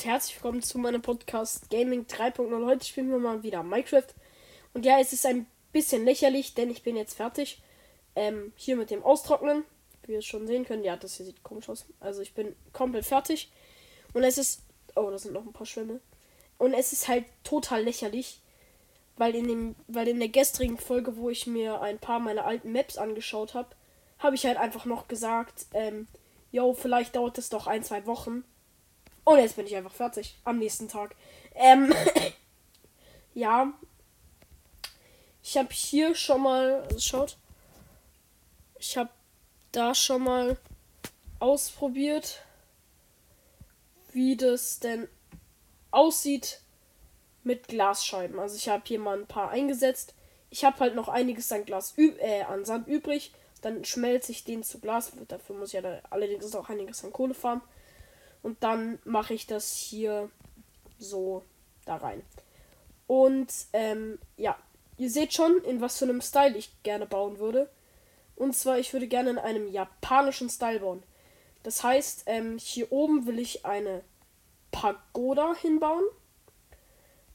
und herzlich willkommen zu meinem Podcast Gaming 3.0. Heute spielen wir mal wieder Minecraft. Und ja, es ist ein bisschen lächerlich, denn ich bin jetzt fertig. Ähm, hier mit dem Austrocknen. Wie ihr es schon sehen könnt. Ja, das hier sieht komisch aus. Also ich bin komplett fertig. Und es ist. Oh, da sind noch ein paar Schwämme. Und es ist halt total lächerlich. Weil in, dem, weil in der gestrigen Folge, wo ich mir ein paar meiner alten Maps angeschaut habe, habe ich halt einfach noch gesagt, ähm, yo, vielleicht dauert es doch ein, zwei Wochen. Und jetzt bin ich einfach fertig. Am nächsten Tag. Ähm, ja. Ich habe hier schon mal, also schaut. Ich habe da schon mal ausprobiert, wie das denn aussieht mit Glasscheiben. Also ich habe hier mal ein paar eingesetzt. Ich habe halt noch einiges an Glas äh, an Sand übrig. Dann schmelze ich den zu Glas. Dafür muss ich ja allerdings auch einiges an Kohle farmen. Und dann mache ich das hier so da rein. Und ähm, ja, ihr seht schon, in was für einem Style ich gerne bauen würde. Und zwar, ich würde gerne in einem japanischen Style bauen. Das heißt, ähm, hier oben will ich eine Pagoda hinbauen.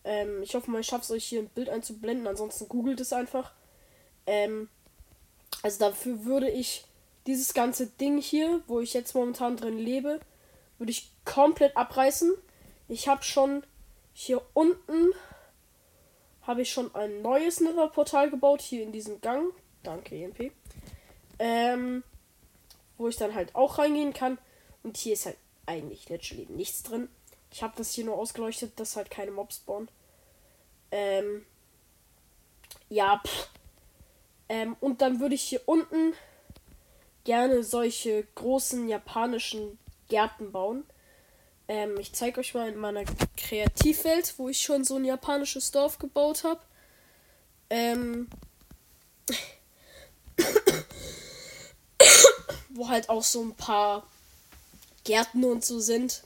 Ähm, ich hoffe mal, ich schaffe es euch hier ein Bild einzublenden. Ansonsten googelt es einfach. Ähm, also dafür würde ich dieses ganze Ding hier, wo ich jetzt momentan drin lebe, würde ich komplett abreißen. Ich habe schon hier unten habe ich schon ein neues Nether-Portal gebaut, hier in diesem Gang. Danke, EMP. Ähm, wo ich dann halt auch reingehen kann. Und hier ist halt eigentlich literally nichts drin. Ich habe das hier nur ausgeleuchtet, dass halt keine Mobs spawnen. Ähm, ja, pff. Ähm, und dann würde ich hier unten gerne solche großen japanischen Gärten bauen. Ähm, ich zeige euch mal in meiner Kreativwelt, wo ich schon so ein japanisches Dorf gebaut habe. Ähm, wo halt auch so ein paar Gärten und so sind.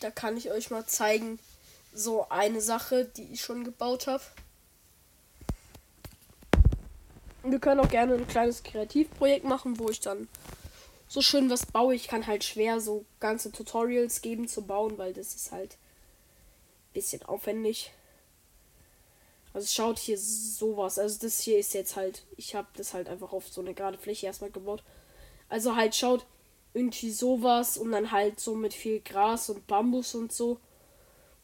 Da kann ich euch mal zeigen, so eine Sache, die ich schon gebaut habe. Wir können auch gerne ein kleines Kreativprojekt machen, wo ich dann so schön was baue. Ich kann halt schwer so ganze Tutorials geben zu bauen, weil das ist halt ein bisschen aufwendig. Also schaut hier sowas. Also das hier ist jetzt halt, ich habe das halt einfach auf so eine gerade Fläche erstmal gebaut. Also halt schaut irgendwie sowas und dann halt so mit viel Gras und Bambus und so.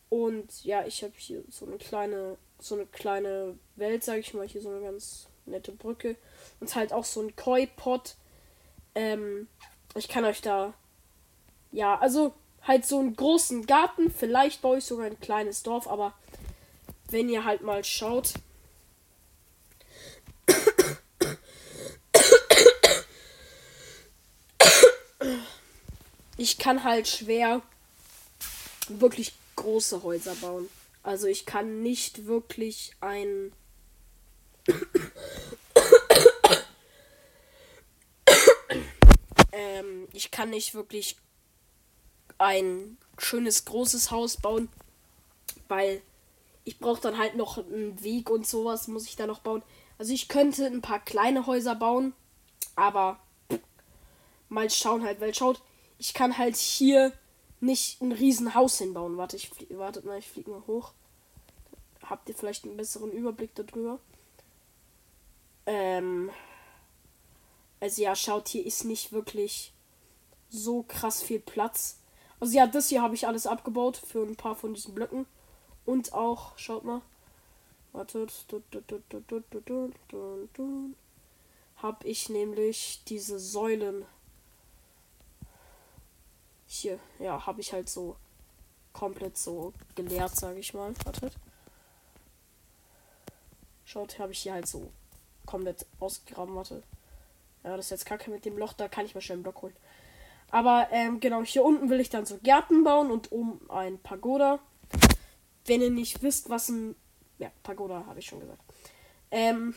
Und ja, ich habe hier so eine kleine, so eine kleine Welt, sage ich mal, hier so eine ganz nette Brücke und halt auch so ein Koi-Pot ähm, ich kann euch da. Ja, also halt so einen großen Garten. Vielleicht baue ich sogar ein kleines Dorf, aber wenn ihr halt mal schaut. Ich kann halt schwer wirklich große Häuser bauen. Also ich kann nicht wirklich ein ähm, ich kann nicht wirklich ein schönes großes Haus bauen, weil ich brauche dann halt noch einen Weg und sowas muss ich da noch bauen. Also ich könnte ein paar kleine Häuser bauen, aber mal schauen halt, weil schaut, ich kann halt hier nicht ein riesen Haus hinbauen. Warte, ich wartet mal, ich fliege mal hoch. Habt ihr vielleicht einen besseren Überblick darüber? Ähm, also ja, schaut, hier ist nicht wirklich so krass viel Platz. Also ja, das hier habe ich alles abgebaut für ein paar von diesen Blöcken. Und auch, schaut mal. Wartet. Habe ich nämlich diese Säulen. Hier, ja, habe ich halt so komplett so geleert, sage ich mal. Wartet. Schaut, habe ich hier halt so komplett ausgegraben. Warte. Ja, das ist jetzt kacke mit dem Loch, da kann ich mal schnell einen Block holen. Aber ähm, genau, hier unten will ich dann so Gärten bauen und oben ein Pagoda. Wenn ihr nicht wisst, was ein. Ja, Pagoda habe ich schon gesagt. Ähm,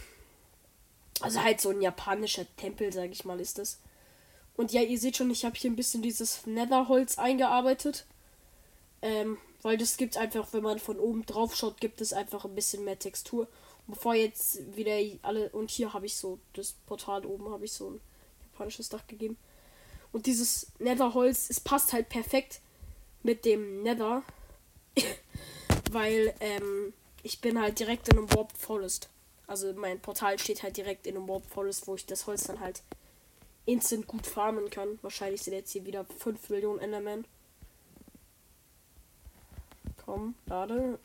also halt so ein japanischer Tempel, sage ich mal, ist das. Und ja, ihr seht schon, ich habe hier ein bisschen dieses Netherholz eingearbeitet. Ähm, weil das gibt einfach, wenn man von oben drauf schaut, gibt es einfach ein bisschen mehr Textur. Bevor jetzt wieder alle. Und hier habe ich so das Portal oben, habe ich so ein japanisches Dach gegeben. Und dieses Netherholz, es passt halt perfekt mit dem Nether. Weil ähm, ich bin halt direkt in einem Warped Forest. Also mein Portal steht halt direkt in einem Warped Forest, wo ich das Holz dann halt instant gut farmen kann. Wahrscheinlich sind jetzt hier wieder 5 Millionen Enderman. Komm, lade.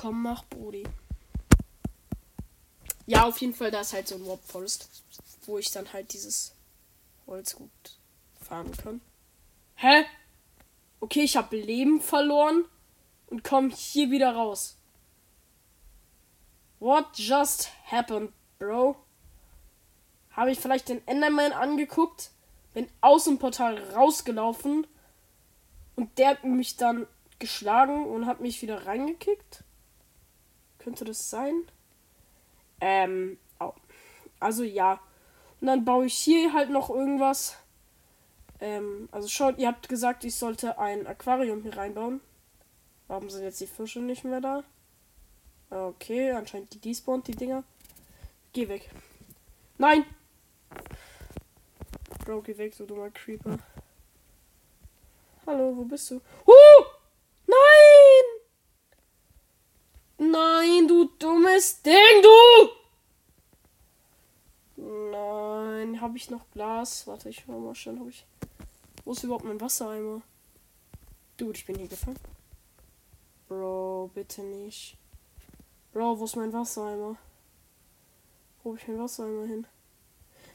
Komm, mach, Brody. Ja, auf jeden Fall, da ist halt so ein Warp Forest, wo ich dann halt dieses Holz gut farmen kann. Hä? Okay, ich habe Leben verloren und komme hier wieder raus. What just happened, bro? Habe ich vielleicht den Enderman angeguckt, bin aus dem Portal rausgelaufen und der hat mich dann geschlagen und hat mich wieder reingekickt? Könnte das sein? Ähm, also ja. Und dann baue ich hier halt noch irgendwas. Ähm, also schaut, ihr habt gesagt, ich sollte ein Aquarium hier reinbauen. Warum sind jetzt die Fische nicht mehr da? Okay, anscheinend die despawn die Dinger. Geh weg. Nein! Bro, geh weg, du dummer Creeper. Hallo, wo bist du? Huh! Nein, du dummes Ding, du! Nein, habe ich noch Glas? Warte, ich mal schon, habe ich. Wo ist überhaupt mein Wassereimer? Dude, ich bin hier gefangen. Bro, bitte nicht. Bro, wo ist mein Wassereimer? Wo habe ich mein Wassereimer hin?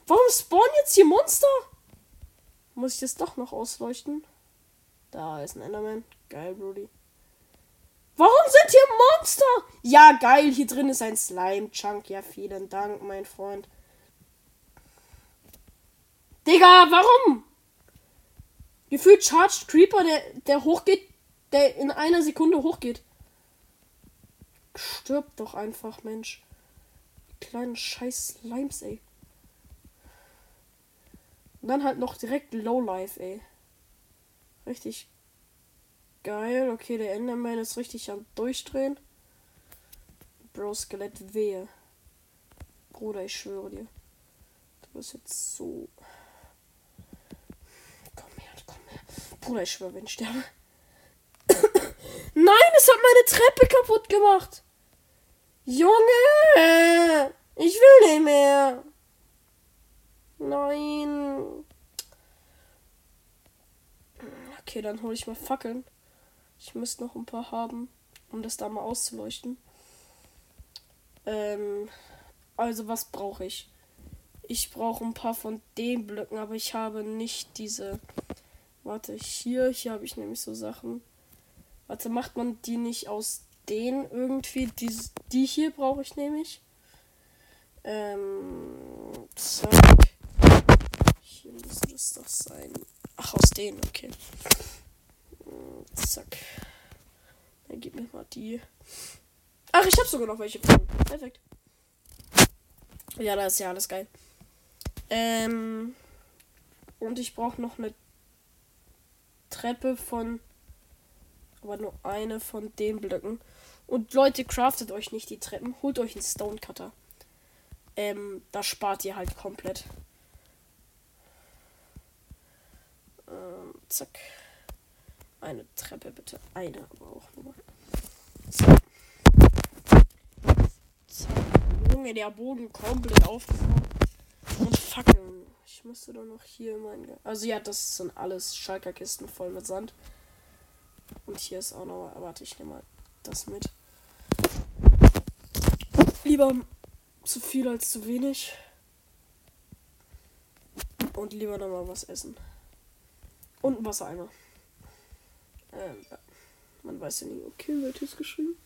Warum spawnen jetzt hier Monster? Muss ich das doch noch ausleuchten? Da ist ein Enderman. Geil, Brody. Warum sind hier Monster? Ja, geil. Hier drin ist ein Slime-Chunk. Ja, vielen Dank, mein Freund. Digga, warum? Gefühlt Charged Creeper, der, der hochgeht, der in einer Sekunde hochgeht. Stirb doch einfach, Mensch. Kleinen scheiß Slimes, ey. Und dann halt noch direkt Lowlife, ey. Richtig Geil, okay, der Enderman ist richtig am Durchdrehen. Bro, Skelett, wehe. Bruder, ich schwöre dir. Du bist jetzt so. Komm her, komm her. Bruder, ich schwöre, wenn ich sterbe. Nein, es hat meine Treppe kaputt gemacht. Junge! Ich will nicht mehr. Nein. Okay, dann hole ich mal Fackeln. Ich müsste noch ein paar haben, um das da mal auszuleuchten. Ähm, also was brauche ich? Ich brauche ein paar von den Blöcken, aber ich habe nicht diese. Warte, hier, hier habe ich nämlich so Sachen. Warte, macht man die nicht aus denen irgendwie? Die, die hier brauche ich nämlich. Ähm, zack. Hier müsste das doch sein. Ach, aus denen, okay. Zack. Dann gib mir mal die. Ach, ich habe sogar noch welche. Perfekt. Ja, das ist ja alles geil. Ähm. Und ich brauche noch eine Treppe von. Aber nur eine von den Blöcken. Und Leute, craftet euch nicht die Treppen. Holt euch einen Stonecutter. Ähm, da spart ihr halt komplett. Ähm, zack. Eine Treppe bitte. Eine, aber auch nur. So. Junge, der Boden komplett aufgefahren. Und Fackeln. Ich müsste doch noch hier mein. Also ja, das sind alles Schalkerkisten voll mit Sand. Und hier ist auch noch. Warte, ich nehme mal das mit. Lieber zu viel als zu wenig. Und lieber noch mal was essen. Und ein Wassereimer. Ähm, man weiß ja nie. Okay, wird jetzt geschrieben?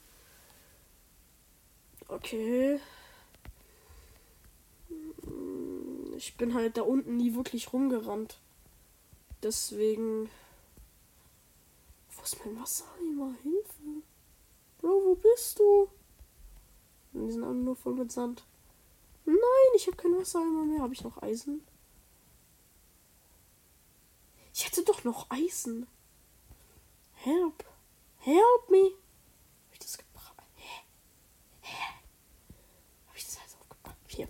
Okay. Hm, ich bin halt da unten nie wirklich rumgerannt. Deswegen. Wo ist mein Wassereimer? Hilfe. Bro, wo bist du? Die sind alle nur voll mit Sand. Nein, ich habe kein Wassereimer mehr. Habe ich noch Eisen? Ich hatte doch noch Eisen. Help. Help me. Hab ich das gebracht? Hä? Hä? Hab ich das also gebracht? Hier.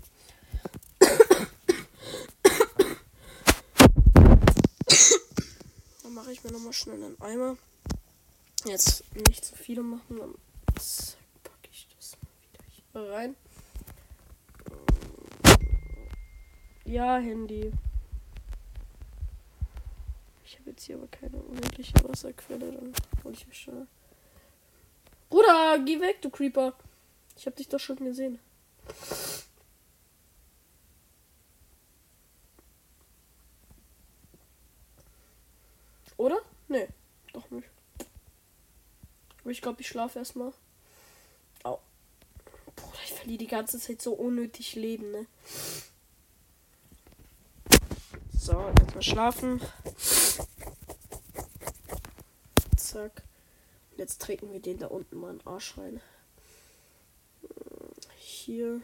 Dann mache ich mir nochmal schnell einen Eimer. Jetzt nicht zu viele machen, dann packe ich das mal wieder hier rein. Ja, Handy. Jetzt hier aber keine unendliche Wasserquelle, dann hole ich mich schon. Bruder, geh weg, du Creeper. Ich habe dich doch schon gesehen. Oder? Nee, doch nicht. Aber ich glaube, ich schlafe erstmal. Au. Bruder, ich verliere die ganze Zeit so unnötig Leben, ne? So, jetzt mal schlafen. Zack. Und jetzt treten wir den da unten mal in den Arsch rein. Hier.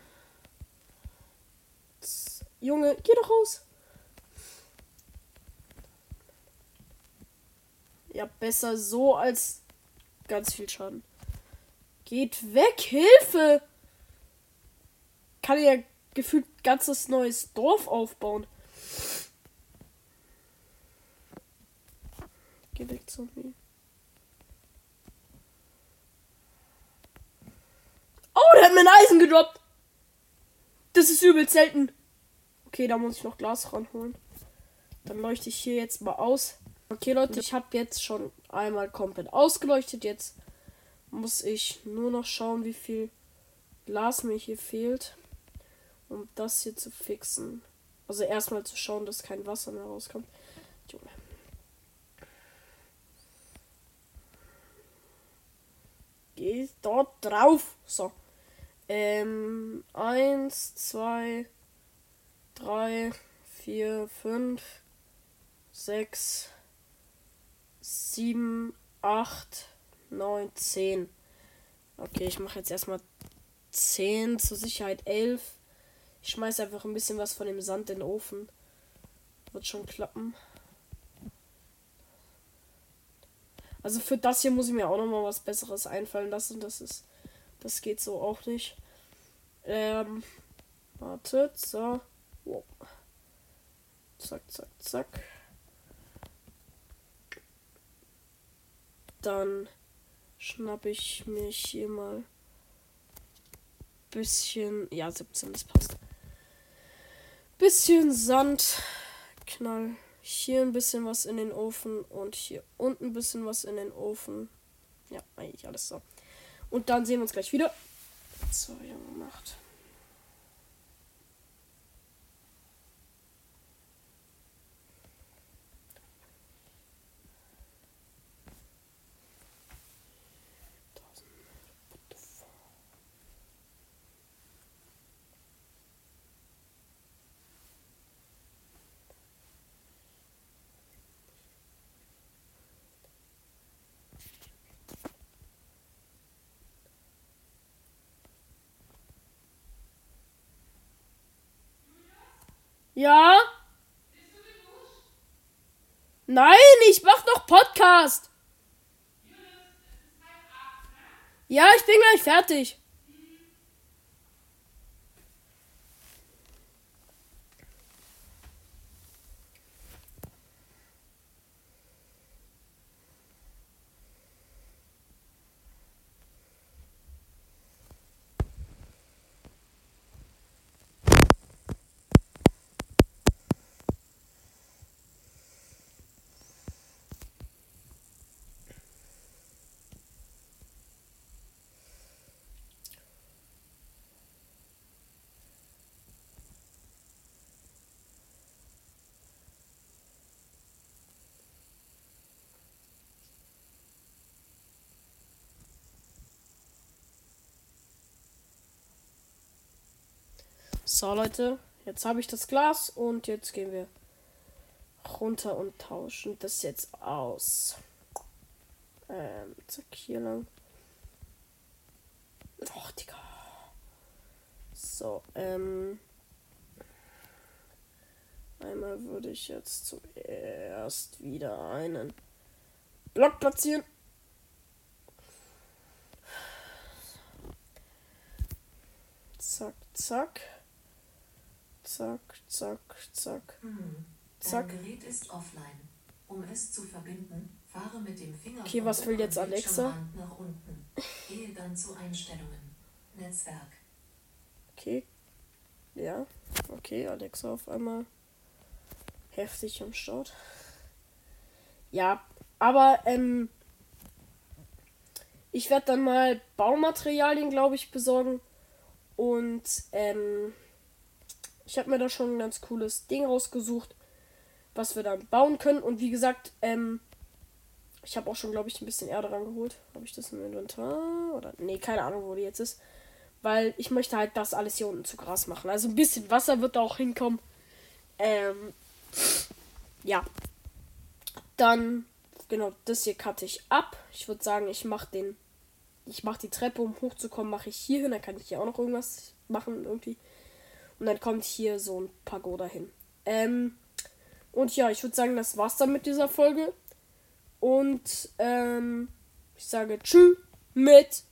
Junge, geh doch raus. Ja, besser so als ganz viel Schaden. Geht weg, Hilfe! Kann ja gefühlt ganzes neues Dorf aufbauen. Geh weg, Zombie. Oh, der hat mir ein Eisen gedroppt. Das ist übel selten. Okay, da muss ich noch Glas ranholen. Dann leuchte ich hier jetzt mal aus. Okay, Leute, ich habe jetzt schon einmal komplett ausgeleuchtet. Jetzt muss ich nur noch schauen, wie viel Glas mir hier fehlt, um das hier zu fixen. Also erstmal zu schauen, dass kein Wasser mehr rauskommt. Junge. Geh dort drauf. So. Ähm, eins, zwei, drei, vier, fünf, sechs, 7, 8, 9, 10. Okay, ich mache jetzt erstmal 10, zur Sicherheit 11. Ich schmeiße einfach ein bisschen was von dem Sand in den Ofen. Wird schon klappen. Also für das hier muss ich mir auch noch mal was Besseres einfallen lassen. Das ist, das geht so auch nicht. Ähm, wartet, so. Wow. Zack, zack, zack. Dann schnappe ich mich hier mal bisschen. Ja, 17, das passt. Bisschen Sand. Knall hier ein bisschen was in den Ofen und hier unten ein bisschen was in den Ofen. Ja, eigentlich alles so. Und dann sehen wir uns gleich wieder. So, ja, gemacht. Ja? Nein, ich mach noch Podcast. Ja, ich bin gleich fertig. So, Leute, jetzt habe ich das Glas und jetzt gehen wir runter und tauschen das jetzt aus. Ähm, zack, hier lang. Och, Digga. So, ähm. Einmal würde ich jetzt zuerst wieder einen Block platzieren. Zack, zack. Zack, zack, zack. Hm. Zack. Dein Gerät ist offline. Um es zu verbinden, fahre mit dem Finger Okay, was will jetzt Alexa? nach unten. Gehe dann zu Einstellungen. Netzwerk. Okay. Ja. Okay, Alexa auf einmal heftig am Start. Ja, aber ähm, ich werde dann mal Baumaterialien, glaube ich, besorgen. Und ähm, ich habe mir da schon ein ganz cooles Ding rausgesucht, was wir dann bauen können. Und wie gesagt, ähm, ich habe auch schon, glaube ich, ein bisschen Erde rangeholt. Habe ich das im Inventar? Oder? Nee, keine Ahnung, wo die jetzt ist. Weil ich möchte halt das alles hier unten zu Gras machen. Also ein bisschen Wasser wird da auch hinkommen. Ähm, ja. Dann, genau, das hier cutte ich ab. Ich würde sagen, ich mache den. Ich mache die Treppe, um hochzukommen, mache ich hier hin. Dann kann ich hier auch noch irgendwas machen, irgendwie. Und dann kommt hier so ein Pagoda hin. Ähm, und ja, ich würde sagen, das war's dann mit dieser Folge. Und ähm, ich sage Tschüss mit